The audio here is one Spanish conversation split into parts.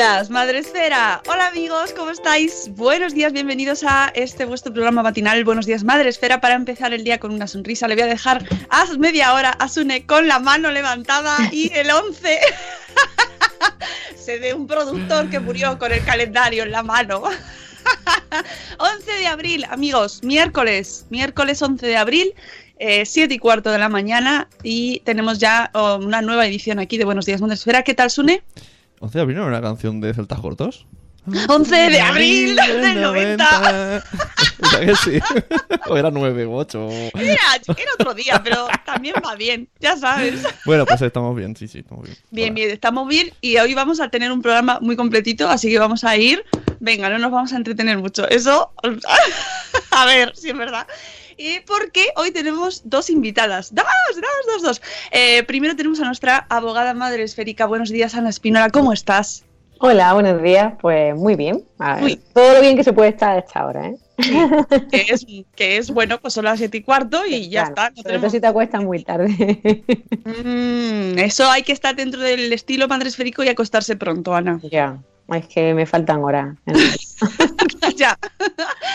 días, Madre Esfera. Hola amigos, ¿cómo estáis? Buenos días, bienvenidos a este vuestro programa matinal Buenos días, Madre Esfera. Para empezar el día con una sonrisa, le voy a dejar a media hora a Sune con la mano levantada y el 11 se de un productor que murió con el calendario en la mano. 11 de abril, amigos, miércoles, miércoles 11 de abril. Eh, 7 y cuarto de la mañana y tenemos ya oh, una nueva edición aquí de Buenos Días, Madre Esfera. ¿Qué tal, Sune? 11 de abril no era una canción de Celtas Cortos. 11 de abril del 90. O sea que sí. O era 9 u 8. Era, era otro día, pero también va bien, ya sabes. Bueno, pues estamos bien, sí, sí, estamos bien. Bien, bien, estamos bien y hoy vamos a tener un programa muy completito, así que vamos a ir. Venga, no nos vamos a entretener mucho. Eso, a ver, si es verdad. Y porque hoy tenemos dos invitadas. Dos, dos, dos, dos. Eh, primero tenemos a nuestra abogada madre esférica. Buenos días, Ana Espinola. ¿Cómo estás? Hola, buenos días. Pues muy bien. A ver, Uy. todo lo bien que se puede estar a esta hora, ¿eh? Que es, que es bueno, pues son las siete y cuarto y ya Claro, está. no tenemos- si te acuestas muy tarde. Mm, eso hay que estar dentro del estilo madre esférico y acostarse pronto, Ana. ya, es que me faltan horas. ya.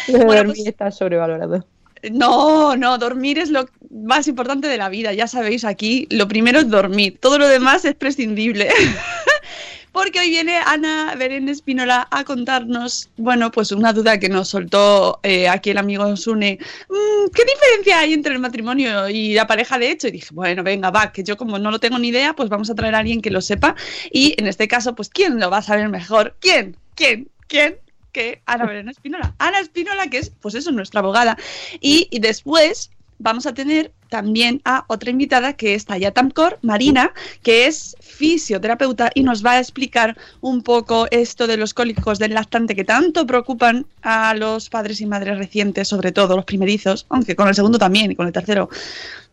Lo de Bueno, dormir pues- está sobrevalorado. No, no, dormir es lo más importante de la vida. Ya sabéis, aquí lo primero es dormir. Todo lo demás es prescindible. Porque hoy viene Ana Belén Espínola a contarnos, bueno, pues una duda que nos soltó eh, aquí el amigo Sune. Mm, ¿Qué diferencia hay entre el matrimonio y la pareja de hecho? Y dije, bueno, venga, va, que yo como no lo tengo ni idea, pues vamos a traer a alguien que lo sepa. Y en este caso, pues, ¿quién lo va a saber mejor? ¿Quién? ¿Quién? ¿Quién? Que Ana Belén Espínola. Ana Espínola, que es, pues eso, nuestra abogada. Y, y después vamos a tener también a otra invitada que es Taya Tamcor, Marina, que es fisioterapeuta y nos va a explicar un poco esto de los cólicos del lactante que tanto preocupan a los padres y madres recientes, sobre todo los primerizos, aunque con el segundo también y con el tercero.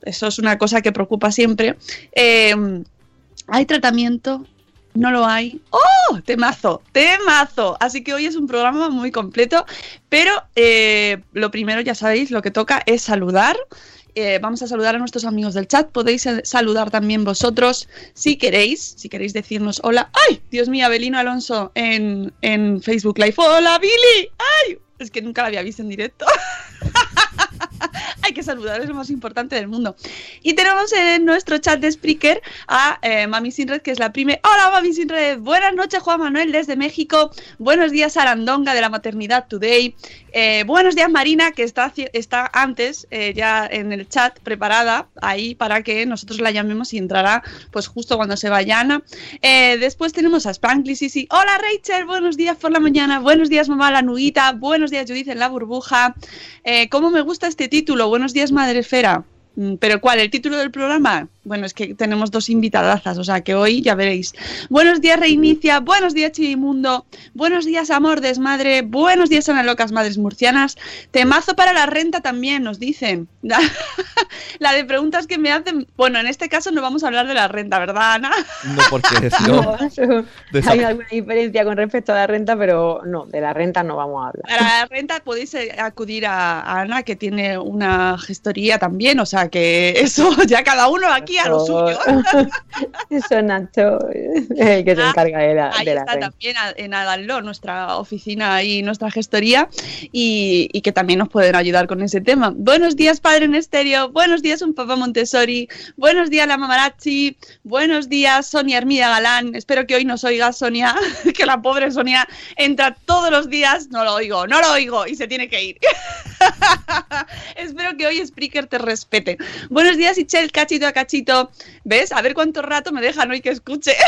Eso es una cosa que preocupa siempre. Eh, ¿Hay tratamiento? No lo hay. ¡Oh! Temazo, temazo. Así que hoy es un programa muy completo, pero eh, lo primero, ya sabéis, lo que toca es saludar. Eh, vamos a saludar a nuestros amigos del chat. Podéis eh, saludar también vosotros si queréis, si queréis decirnos hola. ¡Ay! Dios mío, Abelino Alonso en, en Facebook Live. ¡Hola, Billy! ¡Ay! Es que nunca la había visto en directo. Hay que saludar, es lo más importante del mundo. Y tenemos en nuestro chat de Spreaker a eh, Mami Sinred, que es la prime. Hola, Mami Sinred. Buenas noches, Juan Manuel, desde México. Buenos días, Arandonga, de la Maternidad Today. Eh, buenos días, Marina, que está, está antes eh, ya en el chat preparada ahí para que nosotros la llamemos y entrará pues justo cuando se vaya Ana. Eh, después tenemos a Sprankly Sisi. Hola, Rachel. Buenos días por la mañana. Buenos días, mamá la nuguita. Buenos días, Judith en la burbuja. ¿Cómo me gusta este título? Buenos días, Madre Esfera. Mm, ¿Pero cuál? ¿El título del programa? Bueno, es que tenemos dos invitadazas, o sea que hoy ya veréis. Buenos días, Reinicia. Buenos días, Chivimundo. Buenos días, Amor Desmadre. Buenos días, Ana Locas Madres Murcianas. Temazo para la renta también, nos dicen. La de preguntas que me hacen. Bueno, en este caso no vamos a hablar de la renta, ¿verdad, Ana? No, porque No, no, hay alguna diferencia con respecto a la renta, pero no, de la renta no vamos a hablar. Para la renta podéis eh, acudir a, a Ana, que tiene una gestoría también, o sea que eso ya cada uno aquí a lo suyo. Eso Nacho el que se Ah, encarga de la, Ahí de la está renta. también en Adaló, nuestra oficina y nuestra gestoría, y, y que también nos pueden ayudar con ese tema. Buenos días, padre en estéreo. Buenos días, un papá Montessori. Buenos días, la mamarachi. Buenos días, Sonia Hermida Galán. Espero que hoy nos oigas, Sonia, que la pobre Sonia entra todos los días. No lo oigo, no lo oigo, y se tiene que ir. Espero que hoy Spreaker te respete. Buenos días, Ichel, cachito a cachito. ¿Ves? A ver cuánto rato me dejan hoy que escuche.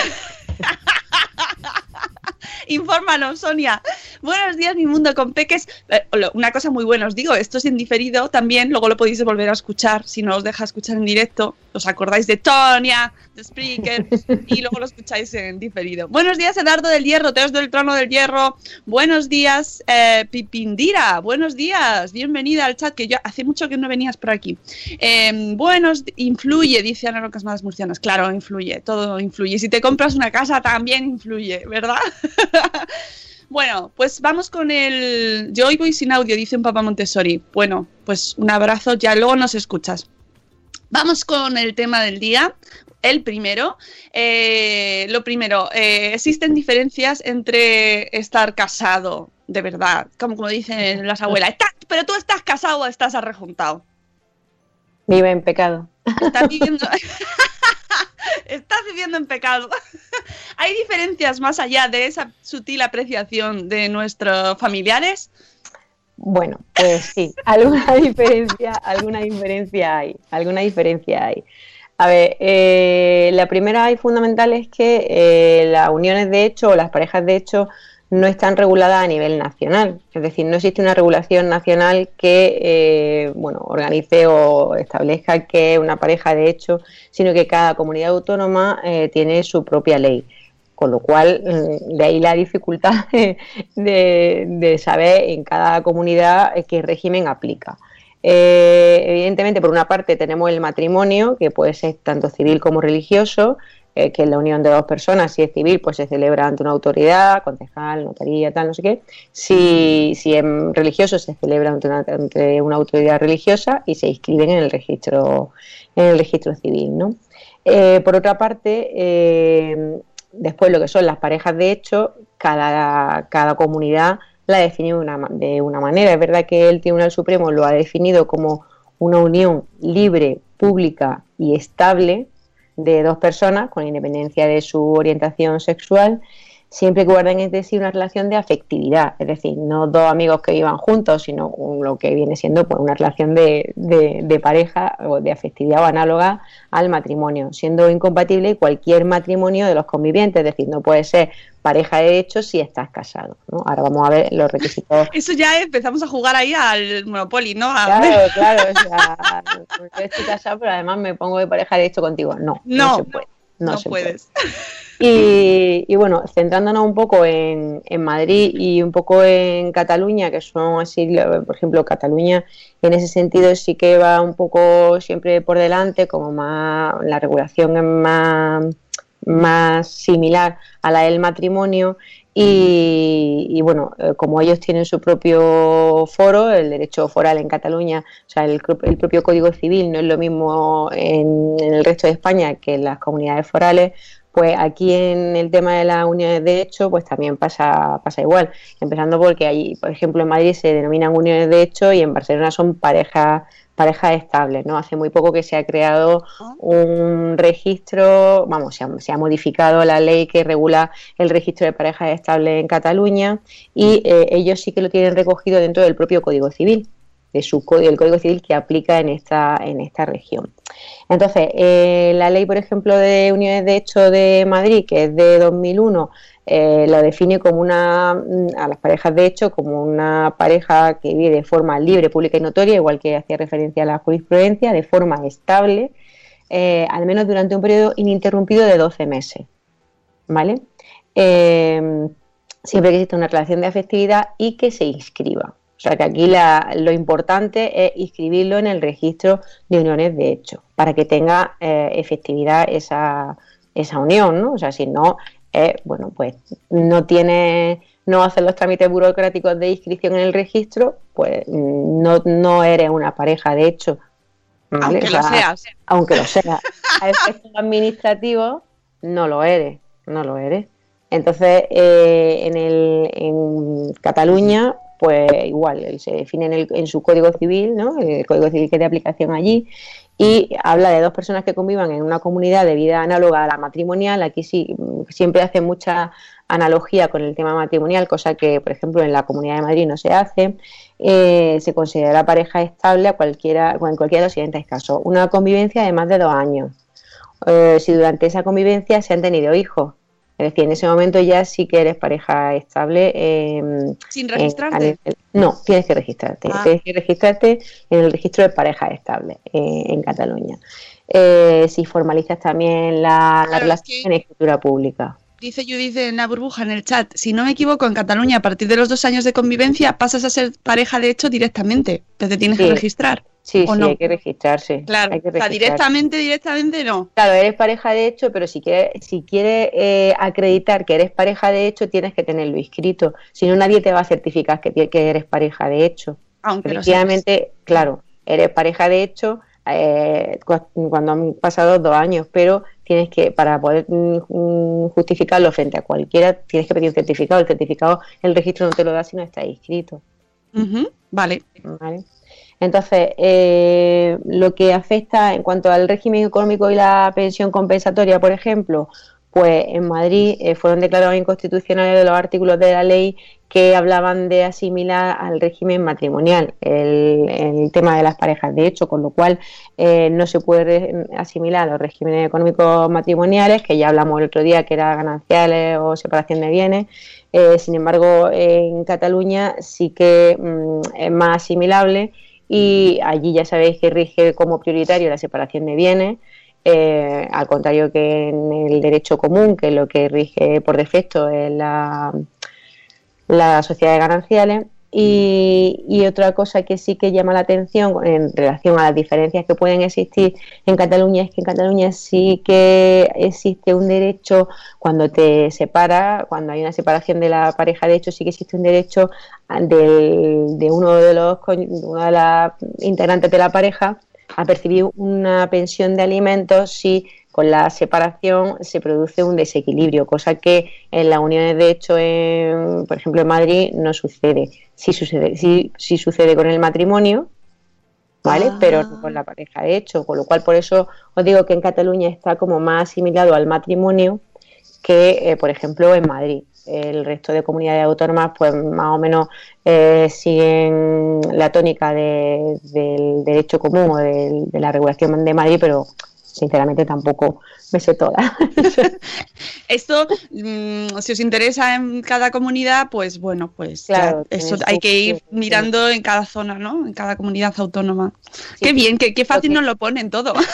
Infórmanos, Sonia. Buenos días, mi mundo con peques. Eh, una cosa muy buena, os digo, esto es en diferido también, luego lo podéis volver a escuchar si no os deja escuchar en directo. Os acordáis de Tonia, de Spreaker, y luego lo escucháis en diferido. Buenos días, Eduardo del Hierro, Teos del Trono del Hierro. Buenos días, eh, Pipindira. Buenos días, bienvenida al chat, que yo hace mucho que no venías por aquí. Eh, buenos, influye, dice Ana Rocas Más Murcianas. Claro, influye, todo influye. Si te compras una casa también influye, ¿verdad? Bueno, pues vamos con el. Yo hoy voy sin audio, dice un papá Montessori. Bueno, pues un abrazo, ya luego nos escuchas. Vamos con el tema del día. El primero, eh, lo primero, eh, existen diferencias entre estar casado, de verdad, como, como dicen las abuelas, "Está- pero tú estás casado o estás arrejuntado. Vive en pecado. Estás viviendo, estás viviendo en pecado. ¿Hay diferencias más allá de esa sutil apreciación de nuestros familiares? Bueno, pues sí, alguna diferencia, alguna diferencia hay, alguna diferencia hay. A ver, eh, la primera y fundamental es que eh, las uniones de hecho o las parejas de hecho no están reguladas a nivel nacional. Es decir, no existe una regulación nacional que eh, bueno, organice o establezca que una pareja de hecho, sino que cada comunidad autónoma eh, tiene su propia ley. Con lo cual, mm, de ahí la dificultad de, de saber en cada comunidad eh, qué régimen aplica. Eh, evidentemente, por una parte tenemos el matrimonio, que puede ser tanto civil como religioso, eh, que es la unión de dos personas. Si es civil, pues se celebra ante una autoridad, concejal, notaría, tal, no sé qué. Si, si es religioso, se celebra ante una, ante una autoridad religiosa y se inscriben en el registro, en el registro civil, ¿no? Eh, por otra parte, eh, después lo que son las parejas de hecho, cada, cada comunidad la define de una, de una manera. Es verdad que el Tribunal Supremo lo ha definido como una unión libre, pública y estable de dos personas, con independencia de su orientación sexual, siempre que guarden entre sí una relación de afectividad, es decir, no dos amigos que vivan juntos, sino un- lo que viene siendo pues, una relación de, de- de pareja o de afectividad o análoga al matrimonio, siendo incompatible cualquier matrimonio de los convivientes, es decir, no puede ser pareja de hecho si estás casado. ¿no? Ahora vamos a ver los requisitos Eso ya empezamos a jugar ahí al Monopoly, ¿no? A- Claro, claro, o sea, yo estoy casado, pero además me pongo de pareja de hecho contigo. No, no, No, se puede. No, no se puede. Y, y bueno, centrándonos un poco en, en Madrid y un poco en Cataluña, que son así, por ejemplo, Cataluña en ese sentido sí que va un poco siempre por delante, como más, la regulación es más, más similar a la del matrimonio. Y, y, bueno, eh, como ellos tienen su propio foro, el derecho foral en Cataluña, o sea, el propio Código Civil no es lo mismo en, en el resto de España que en las comunidades forales, Pues aquí en el tema de las uniones de hecho, pues también pasa, pasa igual. Empezando porque ahí, por ejemplo, en Madrid se denominan uniones de hecho y en Barcelona son parejas parejas estables, ¿no? Hace muy poco que se ha creado un registro, vamos, se ha, modificado la ley que regula el registro de parejas estables en Cataluña y eh, ellos sí que lo tienen recogido dentro del propio Código Civil, de su código, el Código Civil que aplica en esta, en esta región. Entonces, eh, la ley, por ejemplo, de uniones de hecho de Madrid, que es de 2001, eh, lo define como una, a las parejas de hecho, como una pareja que vive de forma libre, pública y notoria, igual que hacía referencia a la jurisprudencia, de forma estable, eh, al menos durante un periodo ininterrumpido de 12 meses. ¿Vale? Eh, siempre que exista una relación de afectividad y que se inscriba. O sea que aquí la- lo importante es inscribirlo en el registro de uniones de hecho, para que tenga eh, efectividad esa, esa unión, ¿no? O sea, si no, eh, bueno, pues no tiene, no haces los trámites burocráticos de inscripción en el registro, pues no, no eres una pareja de hecho. ¿vale? Aunque O lo sea, seas. Aunque lo sea. A efectos administrativos, no lo eres, no lo eres. Entonces, eh, en, el, en Cataluña, pues igual, se define en, el- en su código civil, ¿no? el código civil que es de aplicación allí, y habla de dos personas que convivan en una comunidad de vida análoga a la matrimonial. Aquí sí, siempre hace mucha analogía con el tema matrimonial, cosa que, por ejemplo, en la Comunidad de Madrid no se hace. Eh, se considera pareja estable a cualquiera, en cualquiera de los siguientes casos. Una convivencia de más de dos años. Eh, si durante esa convivencia se han tenido hijos. Es decir, en ese momento ya sí que eres pareja estable. eh, Sin registrarte. no, tienes que registrarte. Ah. Tienes que registrarte en el registro de parejas estables eh, en Cataluña. Eh, si formalizas también la, la Claro, es relación que- en escritura pública. Dice Judith en la burbuja en el chat, si no me equivoco, en Cataluña a partir de los dos años de convivencia pasas a ser pareja de hecho directamente, te te tienes Sí. que registrar. Sí, ¿O sí, no? hay que registrarse. Claro, hay que o sea, registrarse. directamente, directamente no. Claro, eres pareja de hecho, pero si quieres, si quieres eh, acreditar que eres pareja de hecho, tienes que tenerlo inscrito. Si no, nadie te va a certificar que, eres pareja de hecho. Aunque. Efectivamente, claro, eres pareja de hecho eh, cu- cuando han pasado dos años, pero tienes que, para poder mm, mm, justificarlo frente a cualquiera, tienes que pedir un certificado. El certificado, el registro no te lo da si no está inscrito. Ujú, Vale. ¿vale? Entonces, eh, lo que afecta en cuanto al régimen económico y la pensión compensatoria, por ejemplo, pues en Madrid eh, fueron declarados inconstitucionales los artículos de la ley que hablaban de asimilar al régimen matrimonial el, el tema de las parejas de hecho, con lo cual eh, no se puede asimilar a los regímenes económicos matrimoniales, que ya hablamos el otro día que era gananciales o separación de bienes. Eh, sin embargo, en Cataluña sí que mm, es más asimilable y allí ya sabéis que rige como prioritario la separación de bienes, eh, al contrario que en el derecho común, que lo que rige por defecto es la, la sociedad de gananciales. Y, y otra cosa que sí que llama la atención en relación a las diferencias que pueden existir en Cataluña es que en Cataluña sí que existe un derecho cuando te separa, cuando hay una separación de la pareja, de hecho sí que existe un derecho del- de uno de los una de las integrantes de la pareja a percibir una pensión de alimentos si con la separación se produce un desequilibrio, cosa que en las uniones de hecho, en, por ejemplo en Madrid, no sucede. Sí sucede, sí, sí sucede con el matrimonio, ¿vale? Ah. Pero no con la pareja de hecho, con lo cual por eso os digo que en Cataluña está como más asimilado al matrimonio que, eh, por ejemplo, en Madrid. El resto de comunidades autónomas, pues más o menos eh, siguen la tónica de- del derecho común o de la regulación de Madrid, pero sinceramente tampoco me sé toda. Esto, mm, si os interesa en cada comunidad, pues bueno, pues ya, Claro, eso tienes hay que ir mirando en cada zona, ¿no? En cada comunidad autónoma. Sí, qué bien, qué, qué fácil nos lo ponen todo.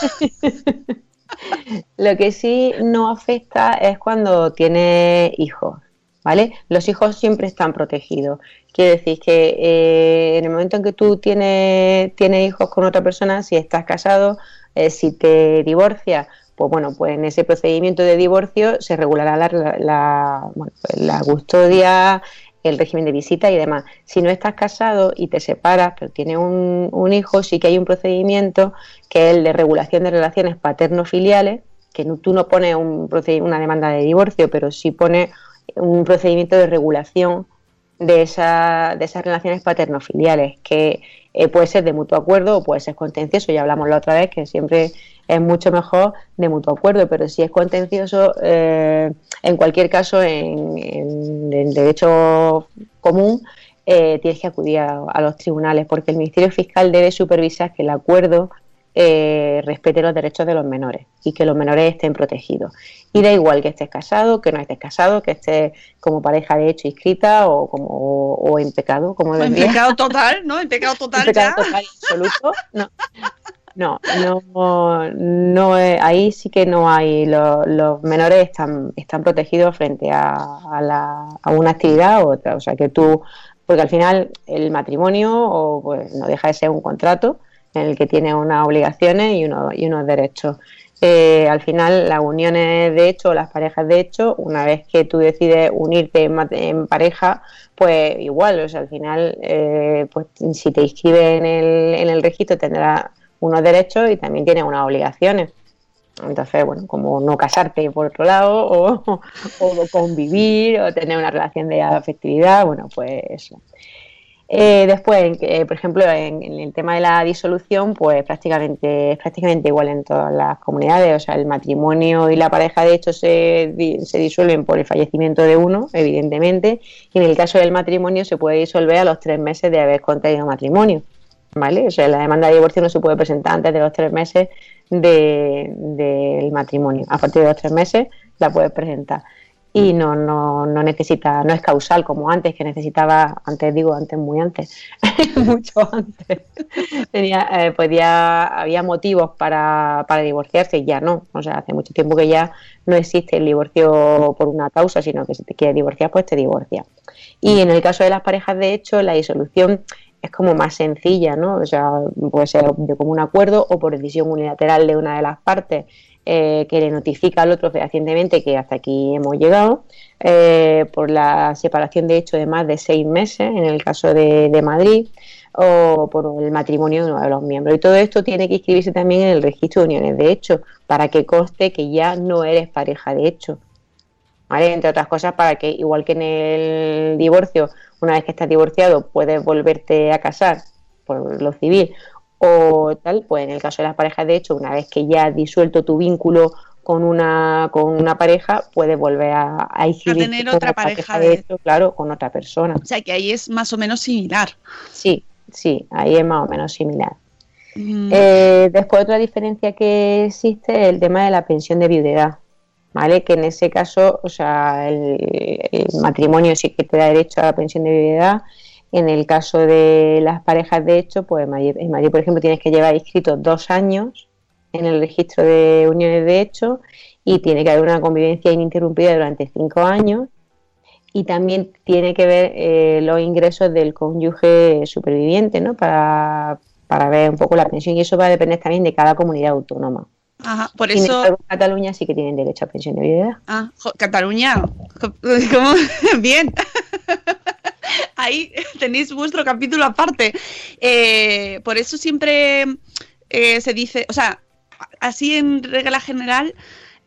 Lo que sí no afecta es cuando tiene hijos, ¿vale? Los hijos siempre están protegidos. Quiere decir que eh, en el momento en que tú tienes, tienes hijos con otra persona, si estás casado, eh, si te divorcias, pues bueno, pues en ese procedimiento de divorcio se regulará la, la, bueno, pues la custodia, el régimen de visita y demás. Si no estás casado y te separas, pero tienes un, un hijo, sí que hay un procedimiento que es el de regulación de relaciones paterno-filiales, que no- tú no pones un una demanda de divorcio, pero sí pones un procedimiento de regulación de, de esas relaciones paternofiliales, que eh, puede ser de mutuo acuerdo o puede ser contencioso. Ya hablamos la otra vez que siempre es mucho mejor de mutuo acuerdo, pero si es contencioso, eh, en cualquier caso, en, en- derecho común, eh, tienes que acudir a los tribunales, porque el Ministerio Fiscal debe supervisar que el acuerdo eh, respete los derechos de los menores y que los menores estén protegidos. Y da igual que estés casado, que no estés casado, que estés como pareja de hecho inscrita o como o, en pecado, como En pecado total, ¿no? En pecado total En pecado ya. total absoluto. No. No, no, no, eh, ahí sí que no hay, lo- los menores están, están protegidos frente a, a la- a una actividad u otra, o sea que tú, porque al final el matrimonio o, pues, no deja de ser un contrato en el que tiene unas obligaciones y, unos, y unos derechos. Eh, al final las uniones de hecho, las parejas de hecho, una vez que tú decides unirte en pareja, pues igual, o sea, al final, eh, pues si te inscribes en el, en el registro tendrás unos derechos y también tienes unas obligaciones. Entonces, bueno, como no casarte por otro lado, o, o convivir, o tener una relación de afectividad, bueno, pues eso. Eh, después, que, por ejemplo, en, el tema de la disolución, pues prácticamente es prácticamente igual en todas las comunidades. O sea, el matrimonio y la pareja, de hecho, se, se disuelven por el fallecimiento de uno, evidentemente. Y en el caso del matrimonio, se puede disolver a los tres meses de haber contraído matrimonio. ¿Vale? O sea, la demanda de divorcio no se puede presentar antes de los tres meses de- del matrimonio. A partir de los tres meses la puedes presentar y no, no, no necesita, no es causal como antes, que necesitaba, antes digo, antes muy antes, mucho antes, tenía, eh, podía, había motivos para, para divorciarse, ya no, o sea, hace mucho tiempo que ya no existe el divorcio por una causa, sino que si te quieres divorciar, pues te divorcias. Y en el caso de las parejas, de hecho, la disolución es como más sencilla, ¿no? O sea, puede ser de común acuerdo o por decisión unilateral de una de las partes eh, que le notifica al otro fehacientemente que hasta aquí hemos llegado, eh, por la separación de hecho de más de seis meses, en el caso de, Madrid, o por el matrimonio de uno de los miembros. Y todo esto tiene que inscribirse también en el registro de uniones de hecho, para que conste que ya no eres pareja de hecho. ¿Vale? Entre otras cosas, para que, igual que en el divorcio, una vez que estás divorciado, puedes volverte a casar por lo civil o tal, pues en el caso de las parejas, de hecho, una vez que ya has disuelto tu vínculo con una, con una pareja, puedes volver a, a inscribirte tener otra pareja de de- hecho, claro, con otra persona. O sea, que ahí es más o menos similar. Sí, sí, ahí es más o menos similar. Mm, Eh, después otra diferencia que existe es el tema de la pensión de viudedad, ¿vale? Que en ese caso, o sea, el, el matrimonio sí que te da derecho a la pensión de viudedad. En el caso de las parejas de hecho, pues en Madrid, en Madrid, por ejemplo, tienes que llevar inscrito dos años en el registro de uniones de hecho y tiene que haber una convivencia ininterrumpida durante cinco años y también tiene que ver eh, los ingresos del cónyuge superviviente, ¿no? Para, para ver un poco la pensión y eso va a depender también de cada comunidad autónoma. Ajá, por Sin eso. embargo, en Cataluña sí que tienen derecho a pensión de viudedad. Ah, Cataluña. ¿Cómo? Bien. Ahí tenéis vuestro capítulo aparte. Eh, por eso siempre eh, se dice, o sea, así en regla general,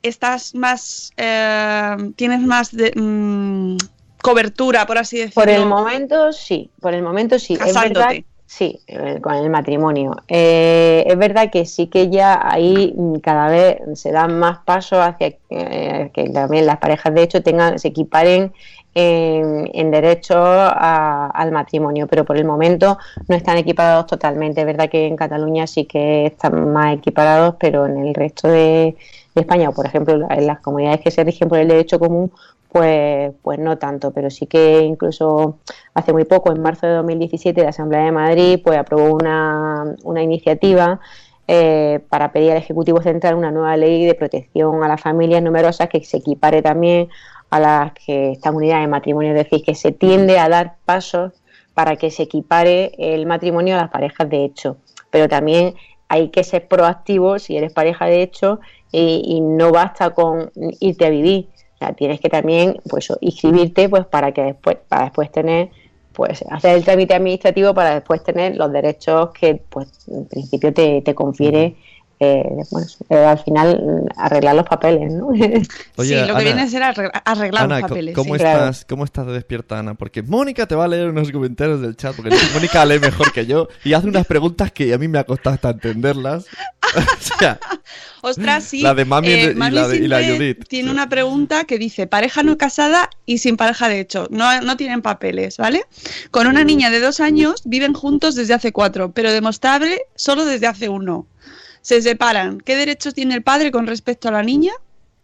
estás más, eh, tienes más de, mm, cobertura, por así decirlo. Por el momento sí, por el momento sí. Es verdad, sí, eh, con el matrimonio. Eh, es verdad que sí que ya ahí mm, cada vez se dan más pasos hacia eh, que también las parejas de hecho tengan, se equiparen en, derecho a- al matrimonio, pero por el momento no están equiparados totalmente. Es verdad que en Cataluña sí que están más equiparados, pero en el resto de, de España, o por ejemplo en las comunidades que se rigen por el derecho común, pues, pues no tanto, pero sí que incluso hace muy poco, en marzo de 2017, la Asamblea de Madrid pues aprobó una, una iniciativa eh, para pedir al Ejecutivo Central una nueva ley de protección a las familias numerosas que se equipare también a las que están unidas en matrimonio, es decir, que se tiende a dar pasos para que se equipare el matrimonio a las parejas de hecho, pero también hay que ser proactivo si eres pareja de hecho y, y no basta con irte a vivir, o sea, tienes que también pues inscribirte pues para que después para después tener pues hacer el trámite administrativo para después tener los derechos que pues en principio te, te confiere eh, bueno, eh, al final mm, arreglar los papeles, ¿no? Oye, sí, lo que Ana, viene a ser arregla- arreglar Ana, los papeles. ¿cómo, sí. Claro. estás, ¿cómo estás de despierta, Ana? Porque Mónica te va a leer unos comentarios del chat, porque Mónica lee mejor que yo y hace unas preguntas que a mí me ha costado hasta entenderlas. o sea, Ostras, sí. La de Mami y Eh, la de- y la Judith. Tiene una pregunta que dice, pareja no casada y sin pareja de hecho. No, no tienen papeles, ¿vale? Con una niña de dos años viven juntos desde hace cuatro, pero demostrable solo desde hace uno. Se separan. ¿Qué derechos tiene el padre con respecto a la niña?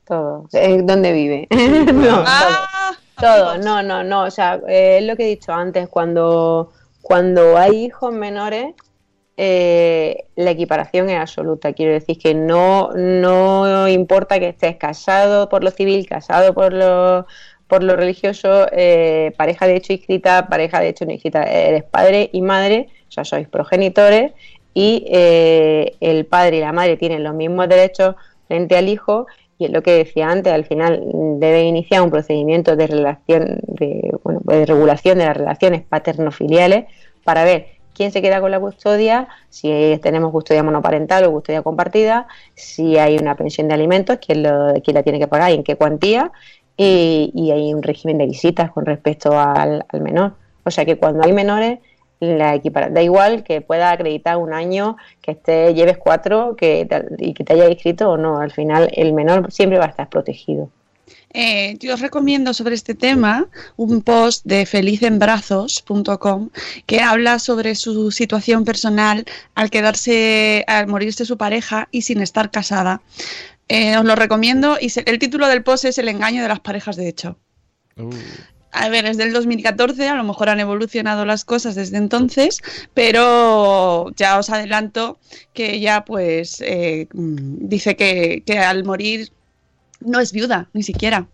Todo. Eh, ¿Dónde vive? no, Ah, todo. No, no, no. O sea, eh, es lo que he dicho antes, cuando, cuando hay hijos menores, eh, la equiparación es absoluta. Quiero decir que no, no importa que estés casado por lo civil, casado por lo, por lo religioso, eh, pareja de hecho inscrita, pareja de hecho no inscrita, eres padre y madre, o sea, sois progenitores y eh, el padre y la madre tienen los mismos derechos frente al hijo y es lo que decía antes, al final debe iniciar un procedimiento de relación, de, bueno, de regulación de las relaciones paterno-filiales para ver quién se queda con la custodia, si tenemos custodia monoparental o custodia compartida, si hay una pensión de alimentos, quién, lo, quién la tiene que pagar y en qué cuantía, y, hay un régimen de visitas con respecto al menor. O sea que cuando hay menores, la equipara- da igual que pueda acreditar un año, que esté, lleves cuatro que te- y que te haya inscrito o no. Al final, el menor siempre va a estar protegido. Eh, yo os recomiendo sobre este tema un post de felizembrazos.com que habla sobre su situación personal al quedarse, al morirse su pareja y sin estar casada. Eh, os lo recomiendo y se- el título del post es El engaño de las parejas de hecho. uh, A ver, es del 2014, a lo mejor han evolucionado las cosas desde entonces, pero ya os adelanto que ella pues eh, dice que, que al morir no es viuda, ni siquiera.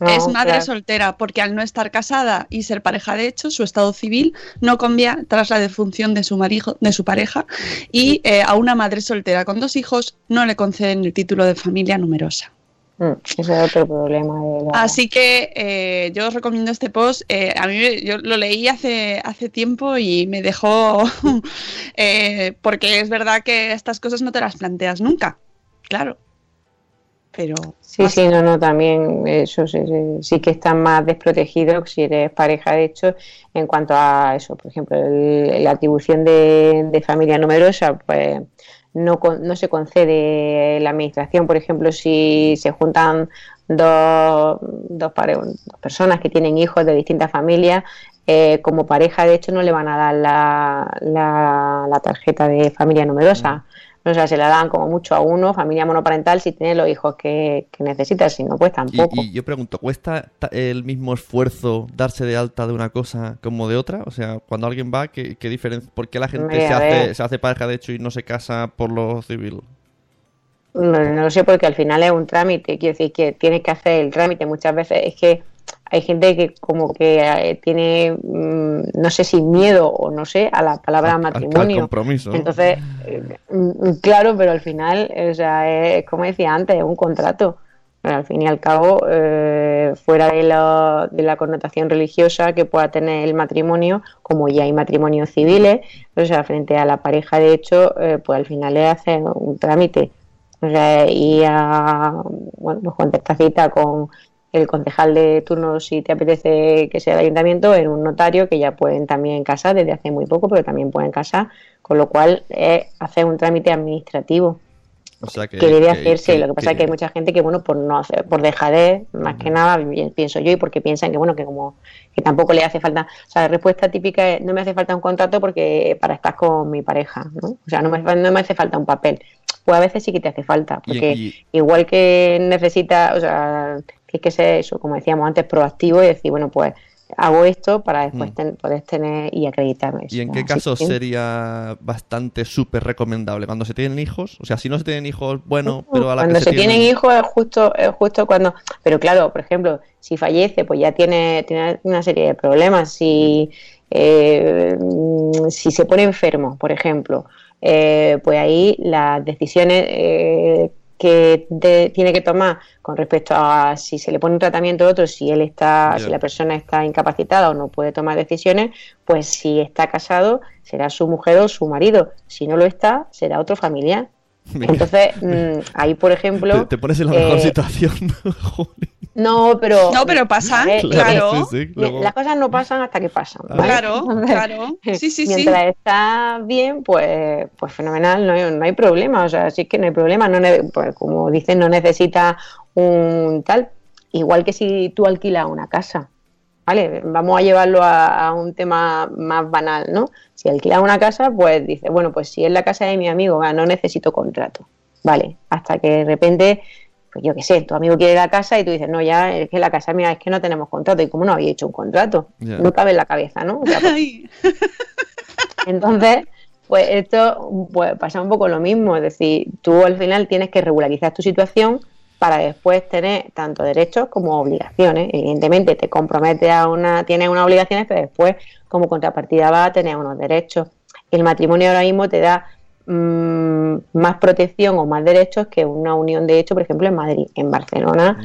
No, es madre claro. soltera, porque al no estar casada y ser pareja de hecho, su estado civil no cambia tras la defunción de su, marido, de su pareja y eh, a una madre soltera con dos hijos no le conceden el título de familia numerosa. Mm, ese es otro problema. De la- Así que eh, yo os recomiendo este post. Eh, a mí me- yo lo leí hace, hace tiempo y me dejó, eh, porque es verdad que estas cosas no te las planteas nunca, claro. Pero Sí, sí, no, no, también eso sí, sí, sí que estás más desprotegido si eres pareja de hecho en cuanto a eso, por ejemplo, el- la atribución de, de familia numerosa, pues no, no se concede la administración, por ejemplo, si se juntan dos, dos, pare- dos personas que tienen hijos de distintas familias, eh, como pareja de hecho no le van a dar la, la, la tarjeta de familia numerosa. O sea, se la dan como mucho a uno, familia monoparental, si tiene los hijos que, que necesita, si no, pues y, tampoco. y yo pregunto, ¿cuesta ta- el mismo esfuerzo darse de alta de una cosa como de otra? O sea, cuando alguien va, ¿qué, qué diferencia? ¿Por qué la gente hace, se hace pareja de hecho y no se casa por lo civil? No, no lo sé porque al final es un trámite, quiero decir que tienes que hacer el trámite muchas veces. Es que hay gente que como que eh, tiene, mm, no sé si miedo o no sé, a la palabra Al- al- al matrimonio. compromiso. Entonces, eh, mm, claro, pero al final, o sea, es como decía antes, es un contrato. Pero al fin y al cabo, eh, fuera de la, de la connotación religiosa que pueda tener el matrimonio, como ya hay matrimonios civiles, o sea, frente a la pareja de hecho, eh, pues al final le hacen un trámite. O sea, y a, bueno, pues cita con el concejal de turno si te apetece que sea el ayuntamiento, en un notario que ya pueden también casar desde hace muy poco, pero también pueden casar, con lo cual es hacer un trámite administrativo O sea que, que debe hacerse. que- lo que pasa es que hay mucha gente que, bueno, por no hacer, por dejadez, más que nada, pi- pienso yo, y porque piensan que, bueno, que como que tampoco le hace falta, o sea, la respuesta típica es, no me hace falta un contrato porque para estar con mi pareja, ¿no? O sea, no me, no me hace falta un papel. Pues a veces sí que te hace falta, porque y- igual que necesita, o sea, que hay que ser eso, como decíamos antes, proactivo y decir, bueno, pues hago esto para después Mm. ten- poder tener y acreditarme. ¿Y en qué así que- sería bastante súper recomendable? ¿Cuando se tienen hijos? O sea, si no se tienen hijos, bueno, pero a la cuando que se, se, tienen hijos es justo, es justo cuando, pero claro, por ejemplo, si fallece, pues ya tiene, tiene una serie de problemas. Si, eh, si se pone enfermo, por ejemplo, eh, pues ahí las decisiones eh, que de- tiene que tomar con respecto a si se le pone un tratamiento a otro, si él está, si la persona está incapacitada o no puede tomar decisiones, pues si está casado será su mujer o su marido. Si no lo está, será otro familiar. Entonces, mm, ahí, por ejemplo... Te, te pones en la mejor eh, situación. No, pero... No, pero pasan, ver, claro. Sí, sí, luego- Las cosas no pasan hasta que pasan. ¿vale? Claro, Entonces, claro. Sí, sí, sí. Mientras estás bien, pues, pues fenomenal, no hay, no hay problema. O sea, sí que no hay problema. No ne- pues, como dicen, no necesitas un tal. Igual que si tú alquilas una casa. ¿Vale? Vamos a llevarlo a, a un tema más banal, ¿no? Si alquilas una casa, pues dices, bueno, pues si es la casa de mi amigo, va, no necesito contrato. Vale, hasta que de repente, pues yo qué sé, tu amigo quiere la casa y tú dices, no, ya es que la casa mía es que no tenemos contrato. ¿Y cómo no había hecho un contrato? No cabe en la cabeza, ¿no? O sea, pues, entonces, pues esto pues, pasa un poco lo mismo, es decir, tú al final tienes que regularizar tu situación para después tener tanto derechos como obligaciones. Evidentemente te comprometes a una, tienes unas obligaciones, pero después como contrapartida vas a tener unos derechos. El matrimonio ahora mismo te da mm, más protección o más derechos que una unión de hecho, por ejemplo, en Madrid. En Barcelona.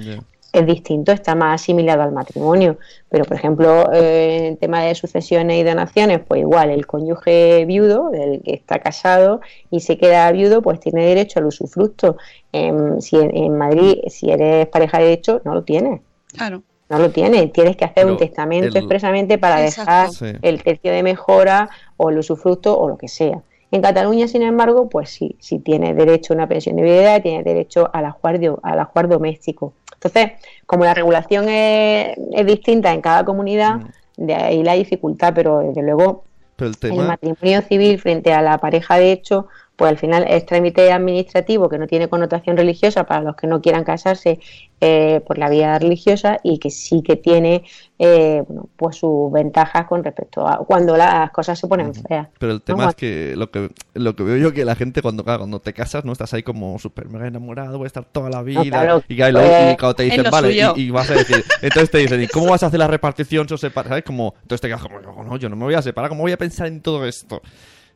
Es distinto, está más asimilado al matrimonio. Pero, por ejemplo, eh, en tema de sucesiones y donaciones, pues igual, el cónyuge viudo, el que está casado y se queda viudo, pues tiene derecho al usufructo. Em, si en, en Madrid, si eres pareja de hecho, no lo tienes. claro. No lo tienes. Tienes que hacer Pero un testamento el- expresamente para Exacto. dejar Sí. el tercio de mejora o el usufructo o lo que sea. En Cataluña, sin embargo, pues sí, sí tienes derecho a una pensión de viudedad, tienes derecho al ajuar, al ajuar doméstico. Entonces, como la regulación es, es distinta en cada comunidad, de ahí la dificultad, pero desde luego Pero el el tema... matrimonio civil frente a la pareja de hecho, pues al final es trámite administrativo que no tiene connotación religiosa para los que no quieran casarse eh, por la vía religiosa y que sí que tiene eh, bueno, pues sus ventajas con respecto a cuando las cosas se ponen feas. Pero el ¿no? tema es que lo que lo que veo yo que la gente cuando cuando te casas no estás ahí como súper mega enamorado, voy a estar toda la vida claro, y, claro, y pues, luego- y cuando te en dicen vale y, y vas a decir entonces te dicen ¿y cómo vas a hacer la repartición? ¿sabes? Como entonces te quedas como no, no, yo no me voy a separar, ¿cómo voy a pensar en todo esto?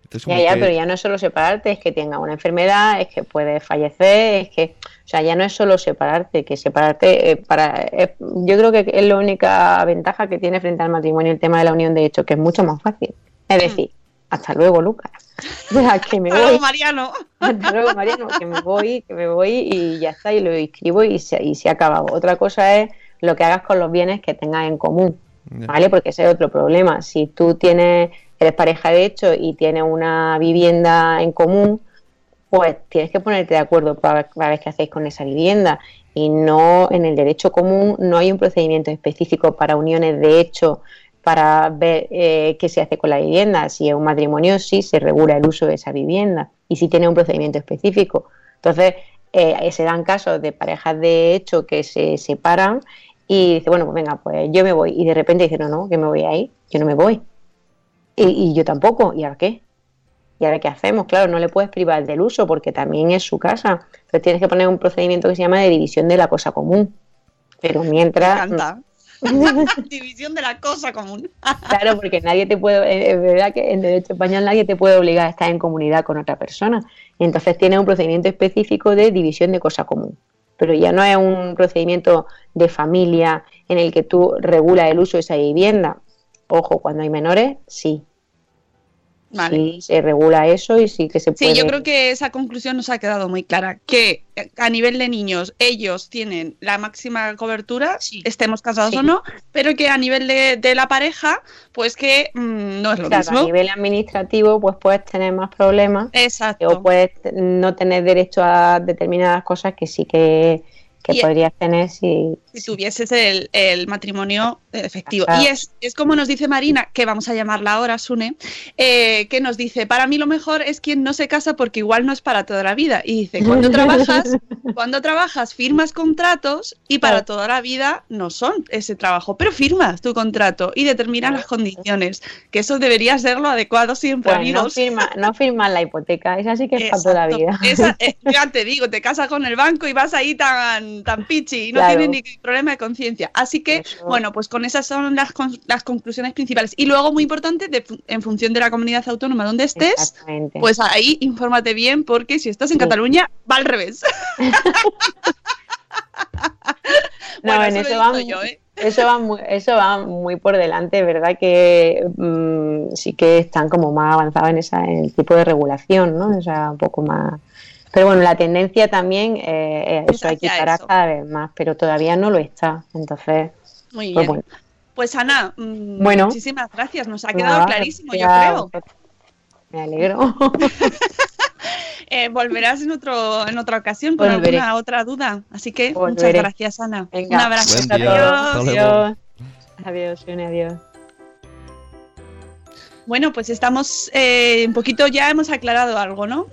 Entonces, Ya, ya, que- pero ya no es solo separarte, es que tenga una enfermedad, es que puedes fallecer, es que, o sea, ya no es solo separarte, que separarte eh, para, eh, yo creo que es la única ventaja que tiene frente al matrimonio el tema de la unión de hecho, que es mucho más fácil. Es decir, hasta luego, Lucas. Que me Hasta luego, voy. Mariano. Hasta luego, Mariano, que me voy, que me voy y ya está, y lo inscribo y se, y se ha acabado. Otra cosa es lo que hagas con los bienes que tengas en común. ¿vale? Porque ese es otro problema. Si tú tienes, eres pareja de hecho y tienes una vivienda en común, pues tienes que ponerte de acuerdo para, ver qué hacéis con esa vivienda. Y no, en el derecho común no hay un procedimiento específico para uniones de hecho para ver eh, qué se hace con la vivienda. Si es un matrimonio, sí se regula el uso de esa vivienda y sí tiene un procedimiento específico. Entonces, eh, se dan casos de parejas de hecho que se separan y dice, bueno, pues venga, pues yo me voy. Y de repente dice, no, no, que me voy ahí, yo no me voy. Y, y yo tampoco, ¿y ahora qué? ¿Y ahora qué hacemos? Claro, no le puedes privar del uso porque también es su casa. Entonces tienes que poner un procedimiento que se llama de división de la cosa común. Pero Me mientras... encanta. División de la cosa común. Claro, porque nadie te puede, eh, es verdad que en derecho español nadie te puede obligar a estar en comunidad con otra persona. Y entonces tiene un procedimiento específico de división de cosa común. Pero ya no es un procedimiento de familia en el que tú regulas el uso de esa vivienda. Ojo, cuando hay menores, sí. Vale. Sí, se regula eso y sí que se Sí, puede. yo creo que esa conclusión nos ha quedado muy clara, que a nivel de niños ellos tienen la máxima cobertura, estemos casados Sí. o no, pero que a nivel de, de la pareja, pues que mm, no es lo Claro, a mismo. nivel administrativo, pues puedes tener más problemas Exacto. o puedes no tener derecho a determinadas cosas que sí que, que Y- podrías tener si, si tuvieses el, el matrimonio efectivo. Ajá. Y es, es como nos dice Marina, que vamos a llamarla ahora, Sune, eh, que nos dice, para mí lo mejor es quien no se casa porque igual no es para toda la vida. Y dice, cuando trabajas, cuando trabajas firmas contratos y para Claro. toda la vida no son ese trabajo, pero firmas tu contrato y determinas las condiciones, que eso debería ser lo adecuado siempre, Pues no, firma, no firmas la hipoteca, esa sí que es para toda la vida. Esa- eh, ya te digo, te casas con el banco y vas ahí tan, tan pichi y no Claro. tienes ni problema de conciencia. Así que, Eso. bueno, pues con esas son las, con- las conclusiones principales. Y luego, muy importante, de en función de la comunidad autónoma donde estés, pues ahí infórmate bien, porque si estás en Sí. Cataluña, va al revés. no, Bueno, en eso va, yo, ¿eh? eso va muy, eso va muy por delante, verdad que mm, sí que están como más avanzados en esa, en el tipo de regulación, ¿no? O sea, un poco más, Pero bueno, la tendencia también, eh, Es eso hay que estar cada vez más, pero todavía no lo está. Entonces, Muy pues bien. bueno. Pues Ana, mm, Bueno. muchísimas gracias. Nos ha quedado Nada, clarísimo, yo creo. Me alegro. Eh, volverás en otro en otra ocasión con Volveré. alguna otra duda. Así que muchas gracias, Ana. Venga. Un abrazo. Buen día. Adiós. Adiós. Adiós. Bueno, pues estamos eh, un poquito ya hemos aclarado algo, ¿no?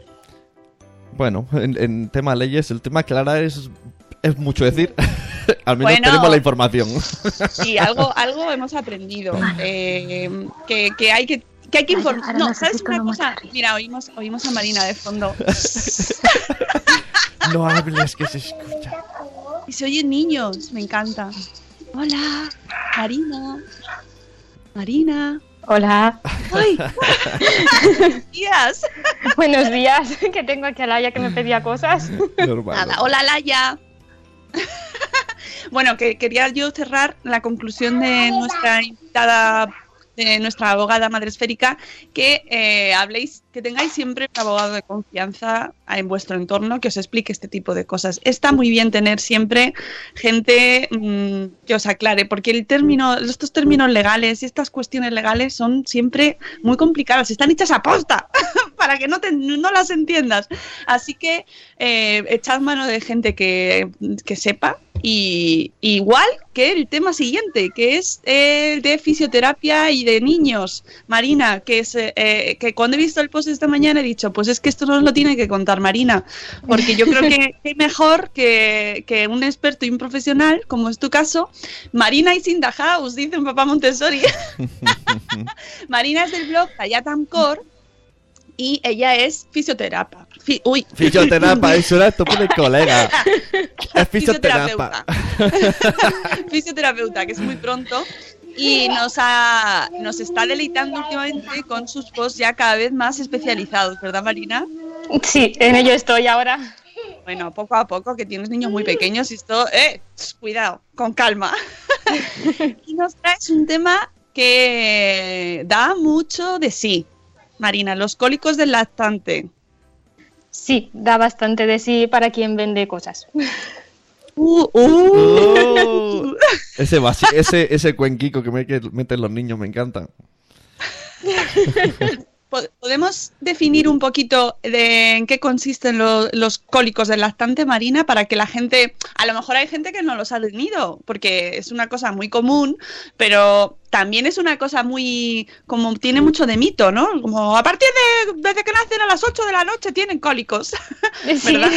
Bueno, en, en tema leyes, el tema clara es, es mucho decir. Al menos Bueno. tenemos la información. Sí, algo, algo hemos aprendido. eh, que, que hay que, que hay que informar. No, ¿sabes una cosa? Mira, oímos, oímos a Marina de fondo. no hables, que se escucha. Y se oyen niños, me encanta. Hola, Marina. Marina. Hola. ¡Ay! Buenos días. Buenos días, que tengo aquí a Laia que me pedía cosas. Normal. Nada, hola Laia. bueno, que quería yo cerrar la conclusión de nuestra invitada, nuestra abogada madre esférica, que eh, habléis, que tengáis siempre un abogado de confianza en vuestro entorno que os explique este tipo de cosas. Está muy bien tener siempre gente mm, que os aclare, porque el término, estos términos legales y estas cuestiones legales son siempre muy complicadas, están hechas a posta para que no, te- no las entiendas. Así que eh, echad mano de gente que, que sepa. Y igual que el tema siguiente, que es el de fisioterapia y de niños. Marina, que es eh, eh, que cuando he visto el post esta mañana he dicho, pues es que esto nos lo tiene que contar Marina, porque yo creo que es mejor que, que un experto y un profesional, como es tu caso, Marina is in the house, dice un papá Montessori. Marina es del blog Tayatamcor y ella es fisioterapa. Fi- uy, Fisioterapia, eso era tu pone colega. Es fisioterapia. fisioterapeuta, que es muy pronto. Y nos, ha, nos está deleitando últimamente con sus posts ya cada vez más especializados, ¿verdad, Marina? Sí, en ello estoy ahora. Bueno, poco a poco, que tienes niños muy pequeños y esto, eh, cuidado, con calma. y nos traes un tema que da mucho de sí. Marina, los cólicos del lactante. Sí, da bastante de sí para quien vende cosas. Uh, uh. Oh, ese, ese, ese cuenquico que me- que meten los niños me encanta. Po- ¿Podemos definir un poquito de en qué consisten lo- los cólicos del lactante, Marina, para que la gente, a lo mejor hay gente que no los ha tenido, porque es una cosa muy común, pero también es una cosa muy, como tiene mucho de mito, ¿no? Como a partir de, desde que nacen a las 8 de la noche tienen cólicos, Sí. ¿verdad?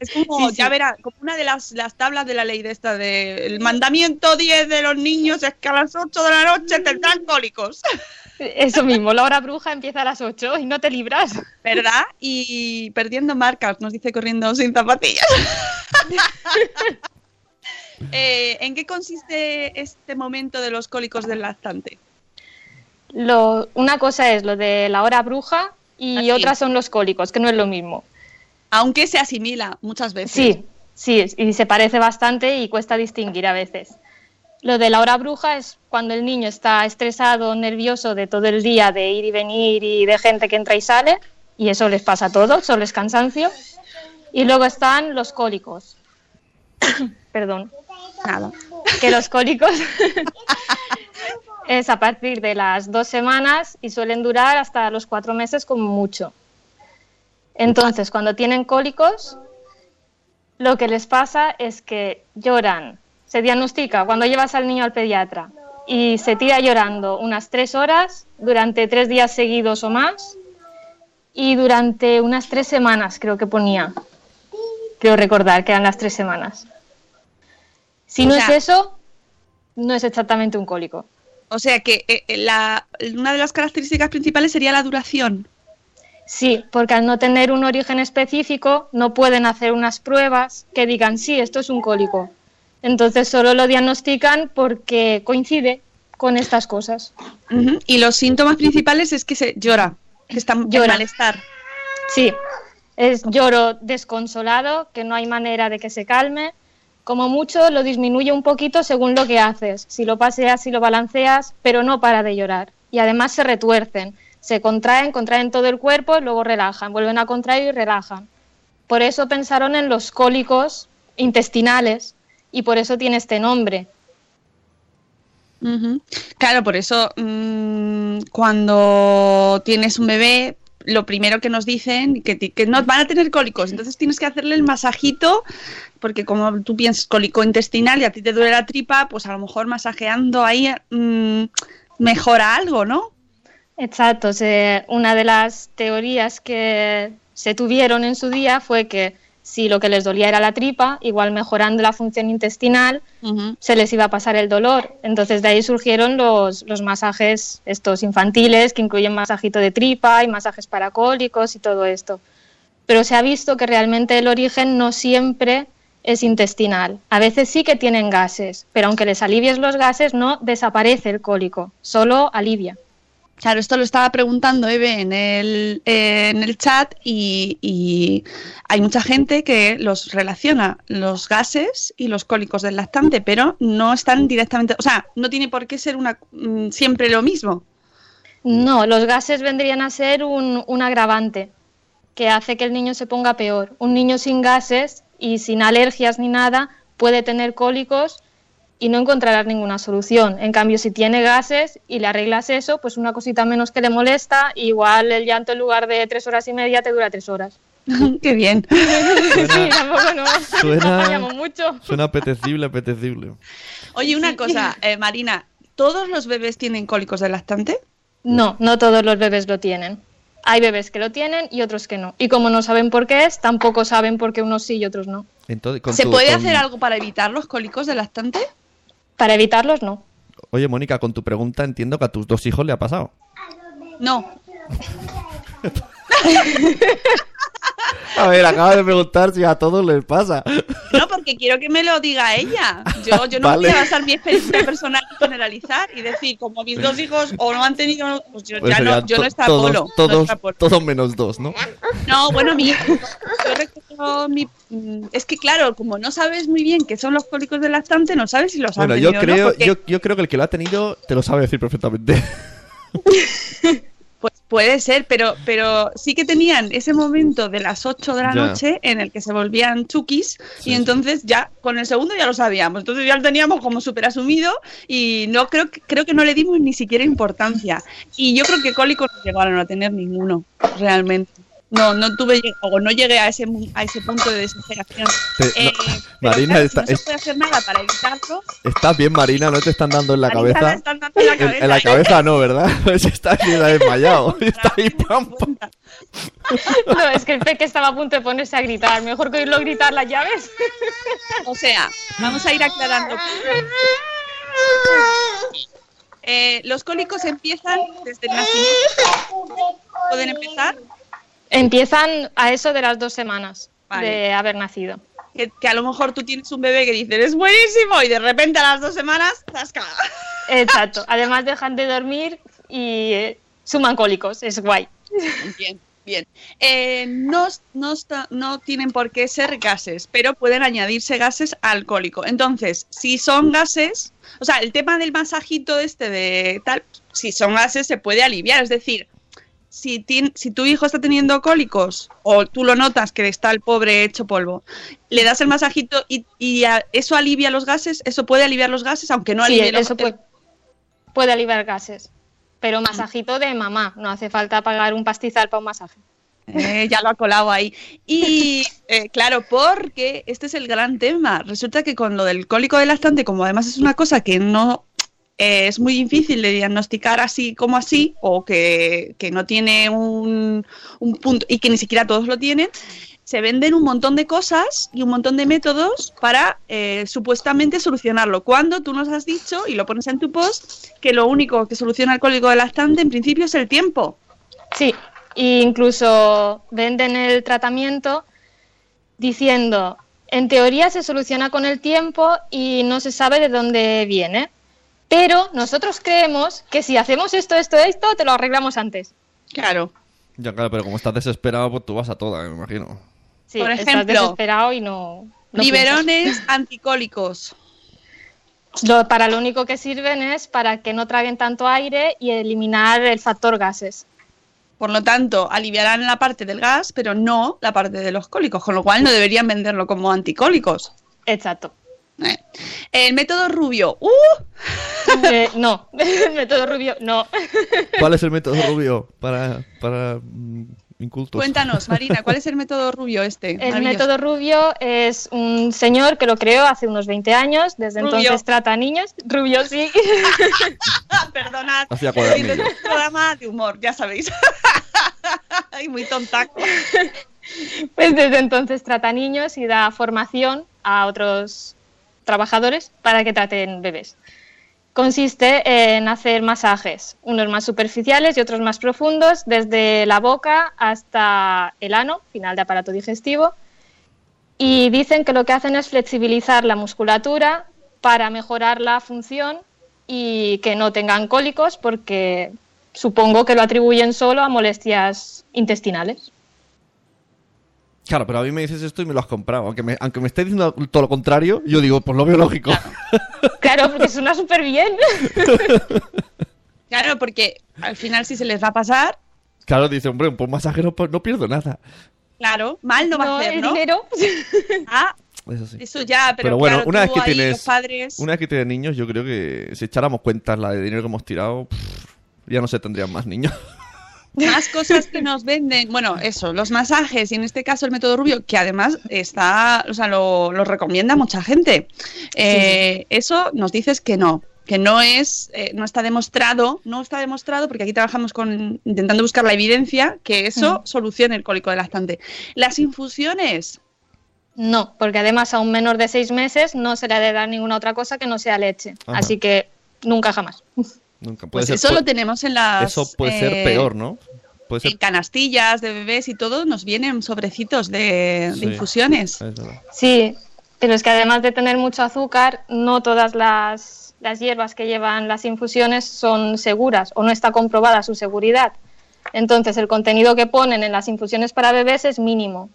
Es como, Sí, ya verá, como una de las, las tablas de la ley de esta, de el mandamiento 10 de los niños es que a las 8 de la noche tendrán cólicos. Eso mismo, la hora bruja empieza a las 8 y no te libras. ¿verdad? Y perdiendo marcas, nos dice corriendo sin zapatillas. Eh, ¿En qué consiste este momento de los cólicos del lactante? Lo- una cosa es lo de la hora bruja y Así. otra son los cólicos, que no es lo mismo. Aunque se asimila muchas veces. Sí, sí, y se parece bastante y cuesta distinguir a veces. Lo de la hora bruja es cuando el niño está estresado, nervioso de todo el día, de ir y venir y de gente que entra y sale, y eso les pasa a todos, solo es cansancio. Y luego están los cólicos. Perdón. Nada. que los cólicos es a partir de las dos semanas y suelen durar hasta los cuatro meses como mucho. Entonces, cuando tienen cólicos, lo que les pasa es que lloran. Se diagnostica cuando llevas al niño al pediatra y se tira llorando unas tres horas durante tres días seguidos o más y durante unas tres semanas, creo que ponía. Creo recordar que eran las tres semanas. Si O no sea- es eso, no es exactamente un cólico. O sea que eh, eh, la, una de las características principales sería la duración. Sí, porque al no tener un origen específico, no pueden hacer unas pruebas que digan, sí, esto es un cólico. Entonces solo lo diagnostican porque coincide con estas cosas. Y los síntomas principales es que se llora, que está en Llora. malestar. Sí, es lloro desconsolado, que no hay manera de que se calme. Como mucho lo disminuye un poquito según lo que haces. Si lo paseas, si lo balanceas, pero no para de llorar. Y además se retuercen, se contraen, contraen todo el cuerpo, luego relajan, vuelven a contraer y relajan. Por eso pensaron en los cólicos intestinales y por eso tiene este nombre. Claro, por eso mm, cuando tienes un bebé, lo primero que nos dicen que, que no van a tener cólicos, entonces tienes que hacerle el masajito, porque como tú piensas cólico intestinal y a ti te duele la tripa, pues a lo mejor masajeando ahí mm, mejora algo, ¿no? Exacto. una de las teorías que se tuvieron en su día fue que si lo que les dolía era la tripa, igual mejorando la función intestinal, se les iba a pasar el dolor. Entonces de ahí surgieron los, los masajes estos infantiles que incluyen masajito de tripa y masajes para cólicos y todo esto. Pero se ha visto que realmente el origen no siempre es intestinal. A veces sí que tienen gases, pero aunque les alivies los gases no desaparece el cólico, solo alivia. Claro, esto lo estaba preguntando Eve en el, eh, en el chat y, y hay mucha gente que los relaciona los gases y los cólicos del lactante, pero no están directamente, o sea, no tiene por qué ser una mm, siempre lo mismo. No, los gases vendrían a ser un, un agravante que hace que el niño se ponga peor. Un niño sin gases y sin alergias ni nada puede tener cólicos y no encontrarás ninguna solución. En cambio, si tiene gases y le arreglas eso, pues una cosita menos que le molesta, igual el llanto en lugar de tres horas y media te dura tres horas. Qué bien. sí, tampoco no, Suena- no fallamos mucho. Suena apetecible, apetecible. Oye, una cosa, eh, Marina, ¿todos los bebés tienen cólicos del lactante? No, no todos los bebés lo tienen. Hay bebés que lo tienen y otros que no. Y como no saben por qué es, tampoco saben por qué unos sí y otros no. Entonces, con ¿Se tu- puede con- hacer algo para evitar los cólicos del lactante? Para evitarlos, no. Oye, Mónica, con tu pregunta entiendo que a tus dos hijos le ha pasado. No. A ver, acaba de preguntar si a todos les pasa. No, porque quiero que me lo diga ella. Yo, yo no Vale. voy a basar mi experiencia personal y generalizar y decir, como mis dos hijos o no han tenido, pues yo Pues ya no, yo no extrapolo. todos, no todos, todos menos dos, ¿no? No, bueno, mi, yo recuerdo mi, mm, es que claro, como no sabes muy bien qué son los cólicos del lactante, no sabes si los han Bueno, yo tenido o no, creo, porque, yo, yo creo que el que lo ha tenido te lo sabe decir perfectamente. Puede ser, pero, pero sí que tenían ese momento de las 8 de la Ya. noche en el que se volvían chukis y entonces ya con el segundo ya lo sabíamos, entonces ya lo teníamos como súper asumido y no creo que, creo que no le dimos ni siquiera importancia. Y yo creo que cólicos no llegaron a tener ninguno, realmente. No, no tuve o no llegué a ese mu- a ese punto de desesperación. Eh, no, pero Marina, claro, está- si no se puede hacer nada para evitarlo. ¿Estás bien, Marina? ¿No te están dando en la Marina, cabeza? la están dando en la cabeza, en la ¿eh? cabeza no, ¿verdad? Pues está se ha desmayado. Está ahí, pam, pam. No, es que el peque estaba a punto de ponerse a gritar. Mejor que oírlo gritar las llaves. O sea, vamos a ir aclarando. Eh, los cólicos empiezan desde el nacimiento. ¿Pueden empezar? Empiezan a eso de las dos semanas Vale. de haber nacido. Que, que a lo mejor tú tienes un bebé que dice, es buenísimo, y de repente a las dos semanas, ¡zasca! Exacto. Además dejan de dormir y eh, suman cólicos. Es guay. Bien, bien. Eh, no, no, no tienen por qué ser gases, pero pueden añadirse gases al cólico. Entonces, si son gases, o sea, el tema del masajito este de tal, si son gases se puede aliviar. Es decir, si, tu hijo está teniendo cólicos o tú lo notas que está el pobre hecho polvo, le das el masajito y, y a- eso alivia los gases, eso puede aliviar los gases, aunque no Sí, alivie los eso puede, puede aliviar gases. Pero masajito de mamá. No hace falta pagar un pastizal para un masaje. Eh, ya lo ha colado ahí. Y eh, claro, porque este es el gran tema. Resulta que con lo del cólico del lactante, como además es una cosa que no eh, es muy difícil de diagnosticar así como así, o que, no tiene un, un punto y que ni siquiera todos lo tienen, se venden un montón de cosas y un montón de métodos para eh, supuestamente solucionarlo. Cuando tú nos has dicho, y lo pones en tu post, que lo único que soluciona el cólico del lactante en principio es el tiempo. Sí, e incluso venden el tratamiento diciendo, en teoría se soluciona con el tiempo y no se sabe de dónde viene. Pero nosotros creemos que si hacemos esto, esto, esto, te lo arreglamos antes. Claro. Ya, claro, pero como estás desesperado, pues tú vas a toda, me imagino. Sí, Por estás ejemplo, desesperado y no... no Biberones anticólicos. Lo- para lo único que sirven es para que no traguen tanto aire y eliminar el factor gases. Por lo tanto, aliviarán la parte del gas, pero no la parte de los cólicos, con lo cual no deberían venderlo como anticólicos. Exacto. Eh. El método rubio. ¡Uh! Eh, no, el método rubio, no. ¿Cuál es el método rubio para, para mm, incultos? Cuéntanos, Marina, ¿cuál es el método rubio este? El método rubio es un señor que lo creó hace unos 20 años, desde Rubio. entonces trata a niños. Rubio, sí. Perdonad. Hacía Este cuadernillo. es un programa de humor, ya sabéis. Ay, muy tontaco. Pues desde entonces trata a niños y da formación a otros trabajadores para que traten bebés. Consiste en hacer masajes, unos más superficiales y otros más profundos, desde la boca hasta el ano, final de aparato digestivo. Y dicen que lo que hacen es flexibilizar la musculatura para mejorar la función y que no tengan cólicos, porque supongo que lo atribuyen solo a molestias intestinales. Claro, pero a mí me dices esto y me lo has comprado. Aunque me, aunque me estés diciendo todo lo contrario, yo digo, pues lo veo lógico. Claro, porque suena súper bien. Claro, porque al final si se les va a pasar, Claro, dice, hombre, por masaje no, no pierdo nada. claro, mal no va a hacer, el ¿no? dinero. Ah, Eso sí. eso ya, pero, Pero, bueno, claro, una vez que tienes los padres... una vez que tienes niños, yo creo que si echáramos cuentas la de dinero que hemos tirado, pff, ya no se tendrían más niños. Más cosas que nos venden, bueno, eso, los masajes y en este caso el método rubio, que además está, o sea, lo, lo recomienda mucha gente. Eh, Eso nos dices que no, que no es, eh, no está demostrado, no está demostrado, porque aquí trabajamos con intentando buscar la evidencia que eso solucione el cólico del lactante. Las infusiones, No, porque además a un menor de seis meses no se le ha de dar ninguna otra cosa que no sea leche. Ajá. Así que nunca jamás. Nunca puede pues ser. eso lo tenemos en las eso puede ser eh, peor, ¿no? Puede ser. En canastillas de bebés y todo nos vienen sobrecitos de, de infusiones. Sí, pero es que además de tener mucho azúcar, no todas las, las hierbas que llevan las infusiones son seguras o no está comprobada su seguridad. Entonces el contenido que ponen en las infusiones para bebés es mínimo.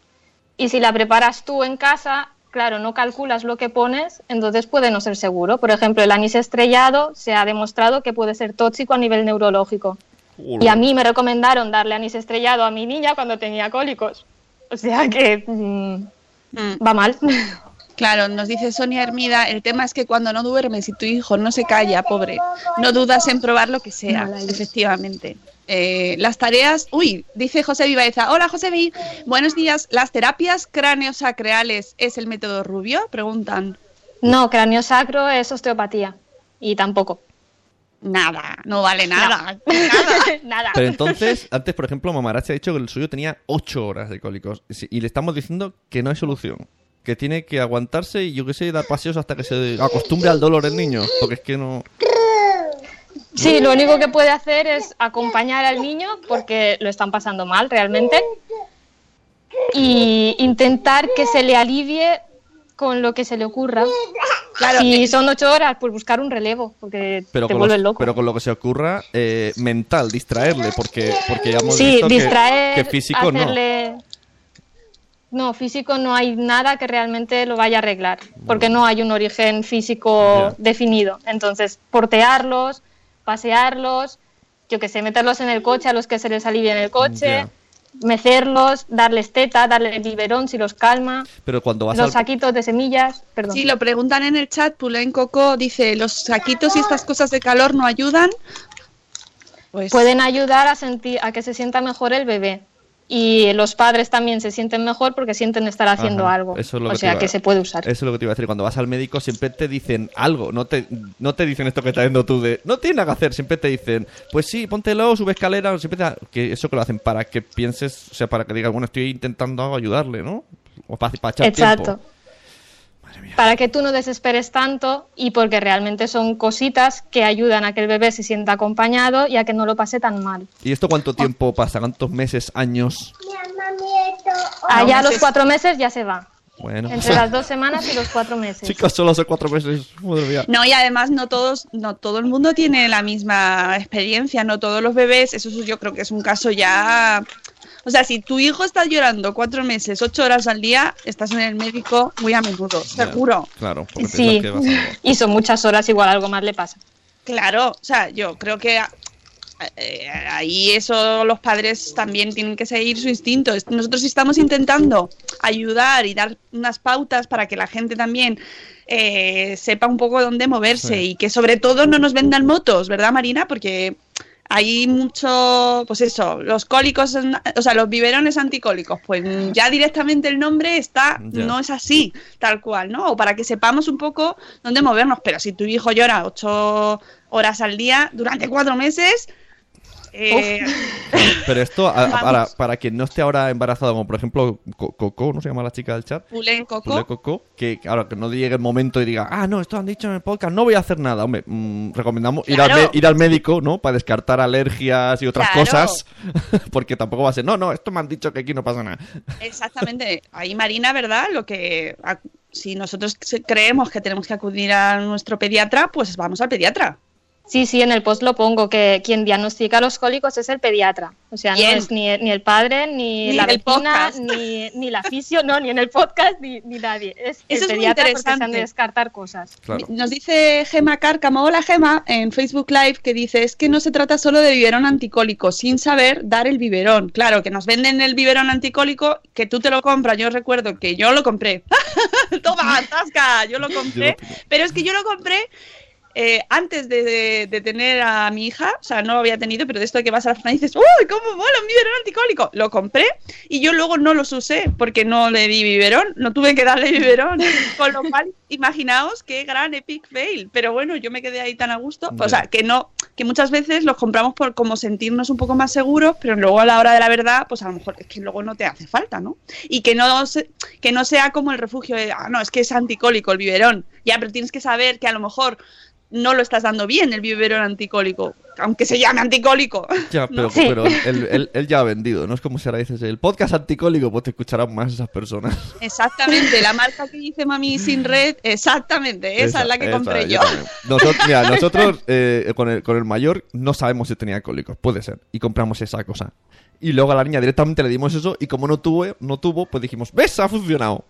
Y si la preparas tú en casa, claro, no calculas lo que pones, entonces puede no ser seguro. Por ejemplo, el anís estrellado se ha demostrado que puede ser tóxico a nivel neurológico. Y a mí me recomendaron darle anís estrellado a mi niña cuando tenía cólicos. O sea que mm, Mm. va mal. Claro, nos dice Sonia Hermida, el tema es que cuando no duermes y tu hijo no se calla, pobre, no dudas en probar lo que sea, efectivamente. Eh, las tareas, uy, dice José Vivaeza, hola José Vi, buenos días, ¿las terapias craneosacreales es el método rubio? Preguntan. No, cráneo sacro es osteopatía. Y tampoco. Nada, no vale nada. Nada. Pero entonces, antes, por ejemplo, Mamarachi ha dicho que el suyo tenía 8 horas de cólicos. Y le estamos diciendo que no hay solución. Que tiene que aguantarse y yo qué sé, dar paseos hasta que se acostumbre al dolor el niño. Porque es que no. Sí, lo único que puede hacer es acompañar al niño porque lo están pasando mal realmente y intentar que se le alivie con lo que se le ocurra. Claro, si son ocho horas, pues buscar un relevo porque Pero te vuelves loco. pero con lo que se ocurra, eh, mental, distraerle. Porque, porque ya hemos sí, visto que- distraer, que, físico no. hacerle... No, físico no hay nada que realmente lo vaya a arreglar, porque no hay un origen físico definido. Entonces, portearlos, pasearlos, yo que sé, meterlos en el coche a los que se les alivie en el coche, mecerlos, darles teta, darles biberón si los calma, Pero cuando vas los al. saquitos de semillas, perdón. Sí, lo preguntan en el chat, Pulain Coco dice, ¿los saquitos y estas cosas de calor no ayudan? Pues Pueden ayudar a, sentir, a que se sienta mejor el bebé. Y los padres también se sienten mejor porque sienten estar haciendo Ajá, algo. eso es lo o que sea iba- que se puede usar. Eso es lo que te iba a decir. Cuando vas al médico siempre te dicen algo. No te, no te dicen esto que estás viendo tú de... No tiene nada que hacer. Siempre te dicen, pues sí, póntelo, sube escalera. Siempre te que eso que lo hacen para que pienses, o sea, para que digas, bueno, estoy intentando ayudarle, ¿no? O para, para echar Exacto. tiempo. Para que tú no desesperes tanto y porque realmente son cositas que ayudan a que el bebé se sienta acompañado y a que no lo pase tan mal. ¿Y esto cuánto tiempo pasa? ¿Cuántos meses, años? Allá a los cuatro meses ya se va. Bueno. Entre las dos semanas y los cuatro meses. Chicas, solo hace cuatro meses. Madre mía. No, y además no todos, no todo el mundo tiene la misma experiencia, no todos los bebés, eso es- yo creo que es un caso ya. O sea, si tu hijo está llorando cuatro meses, ocho horas al día, estás en el médico muy a menudo, seguro. Claro, porque Sí, que vas a- y son muchas horas, igual algo más le pasa. Claro, o sea, yo creo que a- eh, ahí eso los padres también tienen que seguir su instinto. Nosotros estamos intentando ayudar y dar unas pautas para que la gente también eh, sepa un poco dónde moverse Sí. y que sobre todo no nos vendan motos, ¿verdad Marina? Porque hay mucho, pues eso, los cólicos, o sea, los biberones anticólicos, pues ya directamente el nombre está, no es así, tal cual, ¿no? O para que sepamos un poco dónde movernos, pero si tu hijo llora ocho horas al día durante cuatro meses, eh, Pero esto, a- para, para quien no esté ahora embarazado, como por ejemplo Co- Coco, ¿no se llama la chica del chat? Pulén Coco, Pule Coco, que claro, que no llegue el momento y diga, ah, no, esto han dicho en el podcast, no voy a hacer nada. Hombre, mm, recomendamos ir, al ir al médico, ¿no? Para descartar alergias y otras Claro. cosas, porque tampoco va a ser, no, no, esto me han dicho que aquí no pasa nada. Exactamente. Ahí Marina, ¿verdad? Lo que si nosotros creemos que tenemos que acudir a nuestro pediatra, pues vamos al pediatra. Sí, sí, en el post lo pongo, que quien diagnostica los cólicos es el pediatra. O sea, Bien. no es ni, ni el padre, ni, Ni la vecina, podcast. ni, ni la fisio, no, ni en el podcast, ni, ni nadie. Es Eso el es muy pediatra porque se han interesante. de descartar cosas. Claro. Nos dice Gema Cárcamo, hola Gema, en Facebook Live, que dice, es que no se trata solo de biberón anticólico, sin saber dar el biberón. Claro, que nos venden el biberón anticólico, que tú te lo compras, yo recuerdo que yo lo compré. Toma, tasca, yo lo compré. Yo lo- Pero es que yo lo compré eh, antes de, de- de tener a mi hija, o sea, no lo había tenido, pero de esto de que vas a la farmacia y dices, ¡Uy, cómo mola un biberón anticólico! Lo compré y yo luego no los usé porque no le di biberón, no tuve que darle biberón. Con lo cual, imaginaos qué gran epic fail. Pero bueno, yo me quedé ahí tan a gusto. O sea, que no, que muchas veces los compramos por como sentirnos un poco más seguros, pero luego a la hora de la verdad, pues a lo mejor es que luego no te hace falta, ¿no? Y que no, se- que no sea como el refugio de, ah, no, es que es anticólico el biberón. Ya, pero tienes que saber que a lo mejor no lo estás dando bien el biberón anticólico, aunque se llame anticólico. Ya, pero, Sí. pero él, él- él ya ha vendido, no es como si ahora dices el podcast anticólico, pues te escucharán más esas personas. Exactamente, la marca que dice Mami Sin Red, exactamente, esa, es la que esa, compré yo. Nosotros, mira, nosotros eh, con, el, con el mayor no sabemos si tenía cólicos, puede ser, y compramos esa cosa. Y luego a la niña directamente le dimos eso y como no tuvo, no tuvo pues dijimos, ¿ves? Ha funcionado.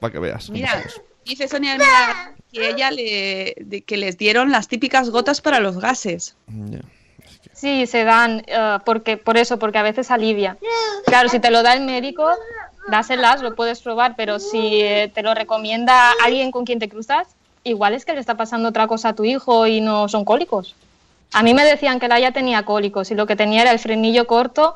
Para que veas. Mira, somos. Dice Sonia Almeida que ella le de- que les dieron las típicas gotas para los gases. Ya. Sí, se dan, eh, porque, por eso, porque a veces alivia. Claro, si te lo da el médico, dáselas, lo puedes probar, pero si eh, te lo recomienda alguien con quien te cruzas, igual es que le está pasando otra cosa a tu hijo y no son cólicos. A mí me decían que Laia tenía cólicos y lo que tenía era el frenillo corto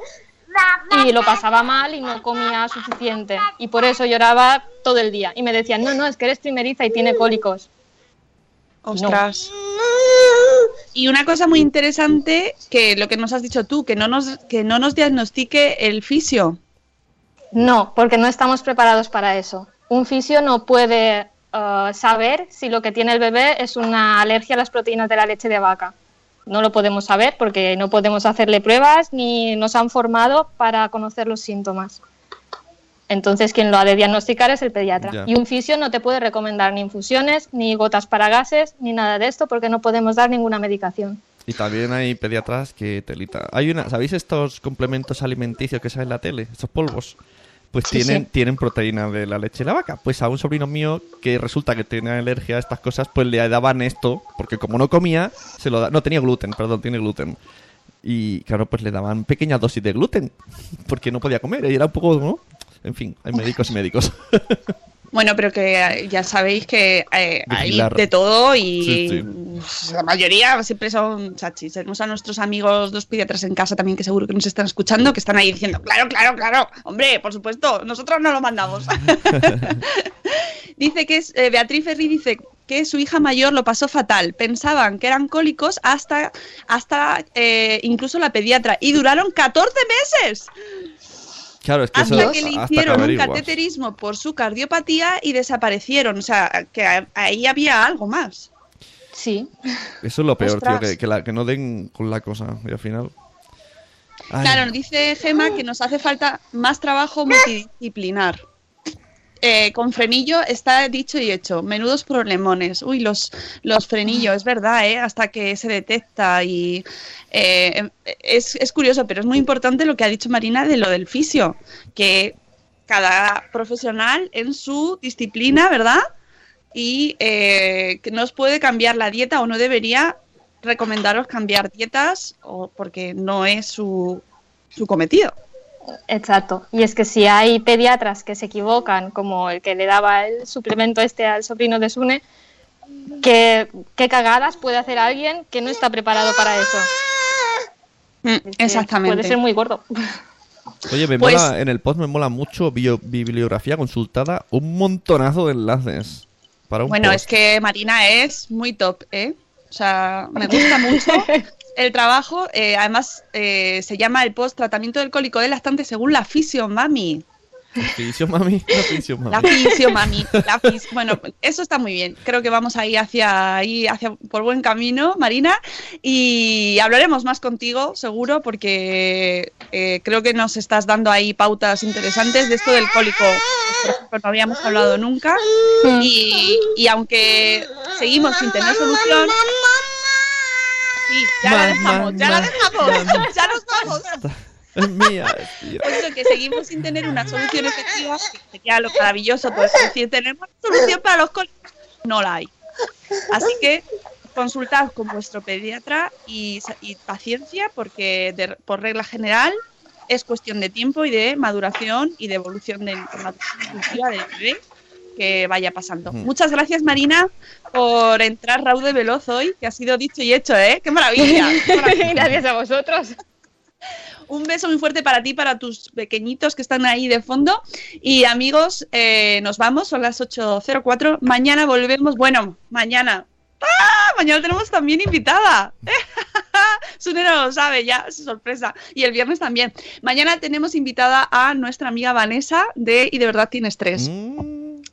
y lo pasaba mal y no comía suficiente. Y por eso lloraba todo el día. Y me decían, no, no, es que eres primeriza y tiene cólicos. Ostras. Y una cosa muy interesante que lo que nos has dicho tú, que no nos que no nos diagnostique el fisio. No, porque no estamos preparados para eso. Un fisio no puede eh, saber si lo que tiene el bebé es una alergia a las proteínas de la leche de vaca. No lo podemos saber porque no podemos hacerle pruebas ni nos han formado para conocer los síntomas. Entonces, quien lo ha de diagnosticar es el pediatra. Ya. Y un fisio no te puede recomendar ni infusiones, ni gotas para gases, ni nada de esto porque no podemos dar ninguna medicación. Y también hay pediatras que telita. Hay una, ¿sabéis estos complementos alimenticios que salen en la tele? Estos polvos. Pues Sí, tienen, sí. tienen proteína de la leche de la vaca. Pues a un sobrino mío que resulta que tiene alergia a estas cosas, pues le daban esto, porque como no comía, se lo da, no tenía gluten, perdón, tiene gluten. Y claro, pues le daban pequeñas dosis de gluten, porque no podía comer, y era un poco, ¿no? En fin, hay médicos y médicos. Bueno, pero que eh, ya sabéis que eh, hay de todo y Sí, sí. la mayoría siempre son chachis. Tenemos a nuestros amigos dos pediatras en casa también que seguro que nos están escuchando, que están ahí diciendo, claro, claro, claro, hombre, por supuesto, nosotros no lo mandamos. dice que es, eh, Beatriz Ferri dice que su hija mayor lo pasó fatal. Pensaban que eran cólicos hasta, hasta eh, incluso la pediatra y duraron 14 meses. Claro, es que eso hasta que le hasta que hicieron un cateterismo por su cardiopatía y desaparecieron. O sea, que ahí había algo más. Sí. Eso es lo peor, tío, Ostras. que, que, la- que no den con la cosa. Y al final... Ay. Claro, nos dice Gema que nos hace falta más trabajo multidisciplinar. Eh, con frenillo está dicho y hecho. Menudos problemones. Uy, los, los frenillos, es verdad, ¿eh? hasta que se detecta. Y eh, es, es curioso, pero es muy importante lo que ha dicho Marina de lo del fisio. Que cada profesional en su disciplina, ¿verdad? Y eh, que nos puede cambiar la dieta o no debería recomendaros cambiar dietas o porque no es su, su cometido. Exacto. Y es que si hay pediatras que se equivocan, como el que le daba el suplemento este al sobrino de Sune, ¿qué, qué cagadas puede hacer alguien que no está preparado para eso? Mm, Exactamente. Puede ser muy gordo. Oye, me Pues- mola, en el post me mola mucho bio- bibliografía consultada, un montonazo de enlaces. Para un Bueno, post. es que Marina es muy top, ¿eh? O sea, me gusta mucho el trabajo. eh, además, eh, se llama el post tratamiento del cólico del lactante según la fisio mami. Fisio mami, la fisio mami. La fisio mami. La Bueno, eso está muy bien. Creo que vamos ahí hacia ahí hacia por buen camino, Marina. Y hablaremos más contigo, seguro, porque eh, creo que nos estás dando ahí pautas interesantes de esto del cólico. Por ejemplo, no habíamos hablado nunca. Y, y aunque seguimos sin tener solución. Sí, ya la dejamos, ya la dejamos, ya nos vamos. Es mía, tío. Pues lo que seguimos sin tener una solución efectiva, que sería lo maravilloso, pues decir, tenemos solución para los cólicos, no la hay. Así que consultad con vuestro pediatra y, y paciencia, porque de- por regla general es cuestión de tiempo y de maduración y de evolución de maduración evolutiva del bebé que vaya pasando. Mm. Muchas gracias, Marina, por entrar raude veloz hoy, que ha sido dicho y hecho, ¿eh? ¡Qué maravilla! ¡Qué maravilla! Gracias a vosotros. Un beso muy fuerte para ti, para tus pequeñitos que están ahí de fondo. Y amigos, eh, nos vamos, son las 8.04. Mañana volvemos. Bueno, mañana. ¡Ah! Mañana tenemos también invitada. Sune no lo sabe, ya, es sorpresa. Y el viernes también. Mañana tenemos invitada a nuestra amiga Vanessa de Y de verdad tienes tres Mm,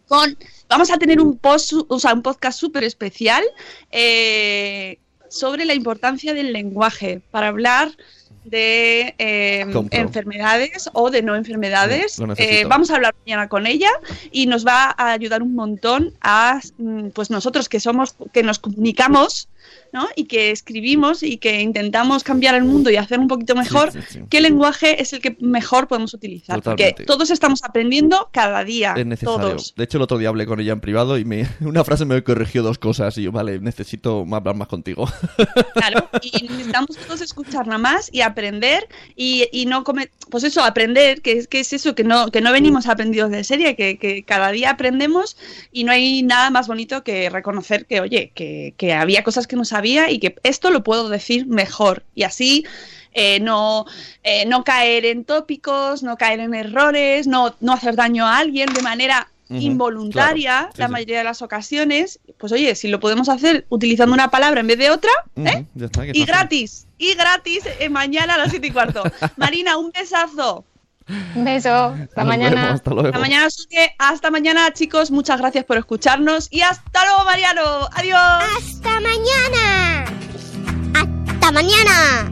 con vamos a tener un post, o sea, un podcast súper especial eh, sobre la importancia del lenguaje para hablar de eh, enfermedades o de no enfermedades. Eh, vamos a hablar mañana con ella y nos va a ayudar un montón a mm, pues nosotros que somos que nos comunicamos ¿no? y que escribimos y que intentamos cambiar el mundo y hacer un poquito mejor, sí, sí. qué lenguaje es el que mejor podemos utilizar. Totalmente. Porque todos estamos aprendiendo cada día. Es necesario. Todos. De hecho, el otro día hablé con ella en privado y me una frase me corrigió dos cosas y yo, vale, necesito hablar más contigo. Claro, y necesitamos todos escuchar nada más y aprender y, y no comer, pues eso, aprender, que es, que es eso, que no, que no venimos aprendidos de serie, que, que cada día aprendemos y no hay nada más bonito que reconocer que, oye, que, que había cosas que no sabía y que esto lo puedo decir mejor y así eh, no, eh, no caer en tópicos, no caer en errores, no, no hacer daño a alguien de manera involuntaria claro, sí, la sí. mayoría de las ocasiones, pues oye, si lo podemos hacer utilizando una palabra en vez de otra, ¿eh? Está, Y fácil. gratis, y gratis eh, mañana a las 7 y cuarto. Marina, un besazo. Un beso. Hasta Nos mañana. vemos, hasta luego. Hasta mañana. Hasta mañana, chicos. Muchas gracias por escucharnos. Y hasta luego, Mariano. Adiós. ¡Hasta mañana! ¡Hasta mañana!